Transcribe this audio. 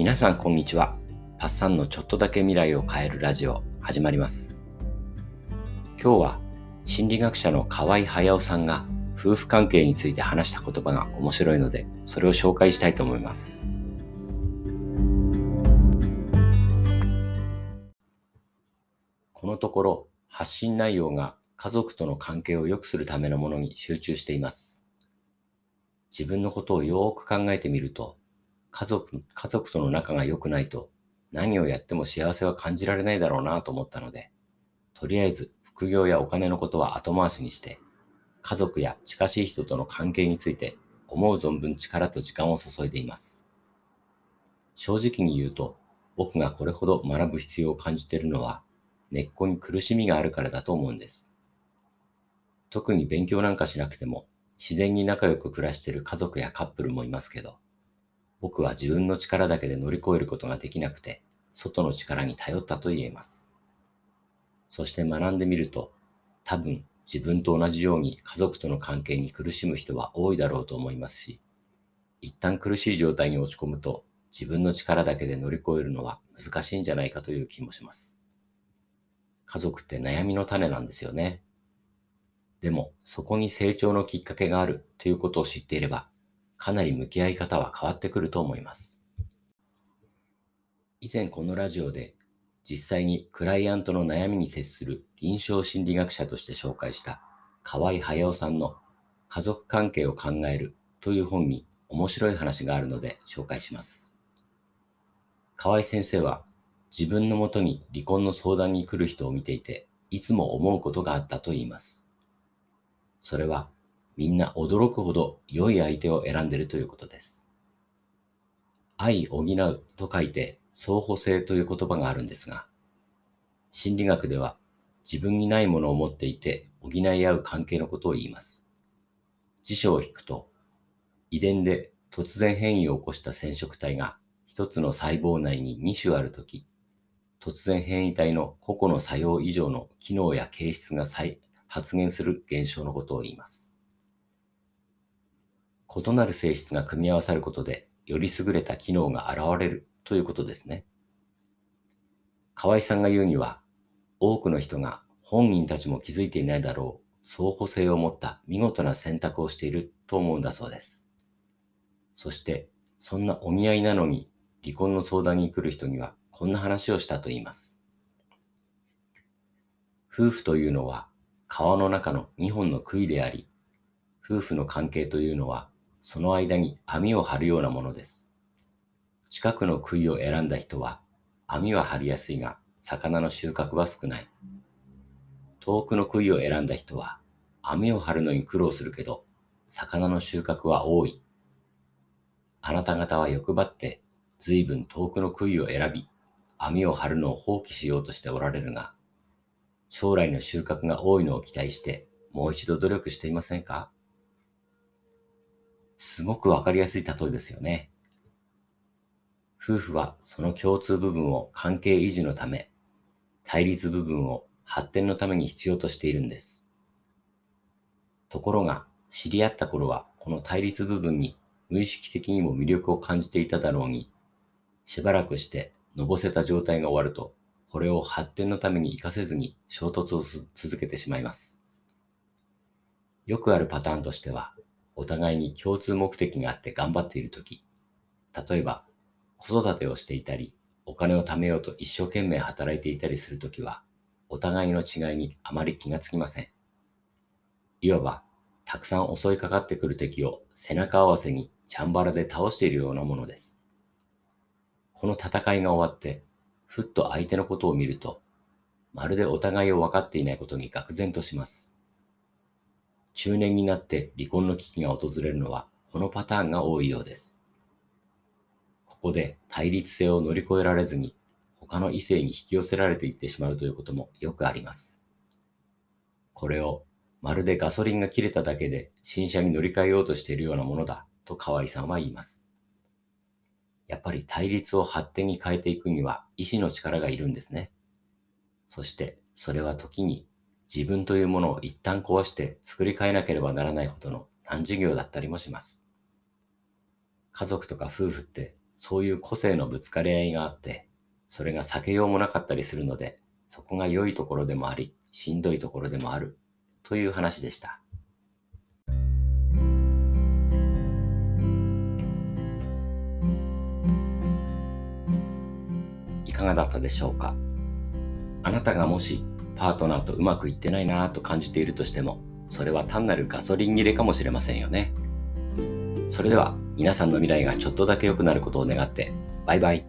皆さんこんにちは。パッサンのちょっとだけ未来を変えるラジオ始まります。今日は心理学者の河合隼さんが夫婦関係について話した言葉が面白いので、それを紹介したいと思います。このところ発信内容が家族との関係を良くするためのものに集中しています。自分のことをよく考えてみると、家族、家族との仲が良くないと何をやっても幸せは感じられないだろうなと思ったので、とりあえず副業やお金のことは後回しにして、家族や近しい人との関係について思う存分力と時間を注いでいます。正直に言うと、僕がこれほど学ぶ必要を感じているのは、根っこに苦しみがあるからだと思うんです。特に勉強なんかしなくても、自然に仲良く暮らしている家族やカップルもいますけど、僕は自分の力だけで乗り越えることができなくて、外の力に頼ったと言えます。そして学んでみると、多分自分と同じように家族との関係に苦しむ人は多いだろうと思いますし、一旦苦しい状態に落ち込むと自分の力だけで乗り越えるのは難しいんじゃないかという気もします。家族って悩みの種なんですよね。でも、そこに成長のきっかけがあるということを知っていれば、かなり向き合い方は変わってくると思います。以前このラジオで実際にクライアントの悩みに接する臨床心理学者として紹介した河合隼さんの家族関係を考えるという本に面白い話があるので紹介します。河合先生は自分のもとに離婚の相談に来る人を見ていていつも思うことがあったと言います。それはみんな驚くほど良い相手を選んでいるということです。愛補うと書いて相補性という言葉があるんですが、心理学では自分にないものを持っていて補い合う関係のことを言います。辞書を引くと、遺伝で突然変異を起こした染色体が一つの細胞内に2種あるとき、突然変異体の個々の作用以上の機能や形質が発現する現象のことを言います。異なる性質が組み合わさることで、より優れた機能が現れるということですね。河合さんが言うには、多くの人が本人たちも気づいていないだろう相補性を持った見事な選択をしていると思うんだそうです。そして、そんなお見合いなのに離婚の相談に来る人にはこんな話をしたと言います。夫婦というのは川の中の2本の杭であり、夫婦の関係というのはその間に網を張るようなものです。近くの杭を選んだ人は、網は張りやすいが、魚の収穫は少ない。遠くの杭を選んだ人は、網を張るのに苦労するけど、魚の収穫は多い。あなた方は欲張って、随分遠くの杭を選び、網を張るのを放棄しようとしておられるが、将来の収穫が多いのを期待して、もう一度努力していませんか？すごくわかりやすい例えですよね。夫婦はその共通部分を関係維持のため、対立部分を発展のために必要としているんです。ところが、知り合った頃はこの対立部分に無意識的にも魅力を感じていただろうに、しばらくしてのぼせた状態が終わると、これを発展のために活かせずに衝突を続けてしまいます。よくあるパターンとしては、お互いに共通目的があって頑張っているとき、例えば子育てをしていたり、お金を貯めようと一生懸命働いていたりするときは、お互いの違いにあまり気がつきません。いわば、たくさん襲いかかってくる敵を背中合わせにチャンバラで倒しているようなものです。この戦いが終わって、ふっと相手のことを見ると、まるでお互いを分かっていないことに愕然とします。中年になって離婚の危機が訪れるのはこのパターンが多いようです。ここで対立性を乗り越えられずに他の異性に引き寄せられていってしまうということもよくあります。これをまるでガソリンが切れただけで新車に乗り換えようとしているようなものだと河合さんは言います。やっぱり対立を発展に変えていくには意志の力がいるんですね。そしてそれは時に自分というものを一旦壊して作り変えなければならないほどの難事業だったりもします。家族とか夫婦ってそういう個性のぶつかり合いがあって、それが避けようもなかったりするので、そこが良いところでもあり、しんどいところでもある、という話でした。いかがだったでしょうか？あなたがもしパートナーとうまくいってないなぁと感じているとしても、それは単なるガソリン切れかもしれませんよね。それでは皆さんの未来がちょっとだけ良くなることを願って、バイバイ。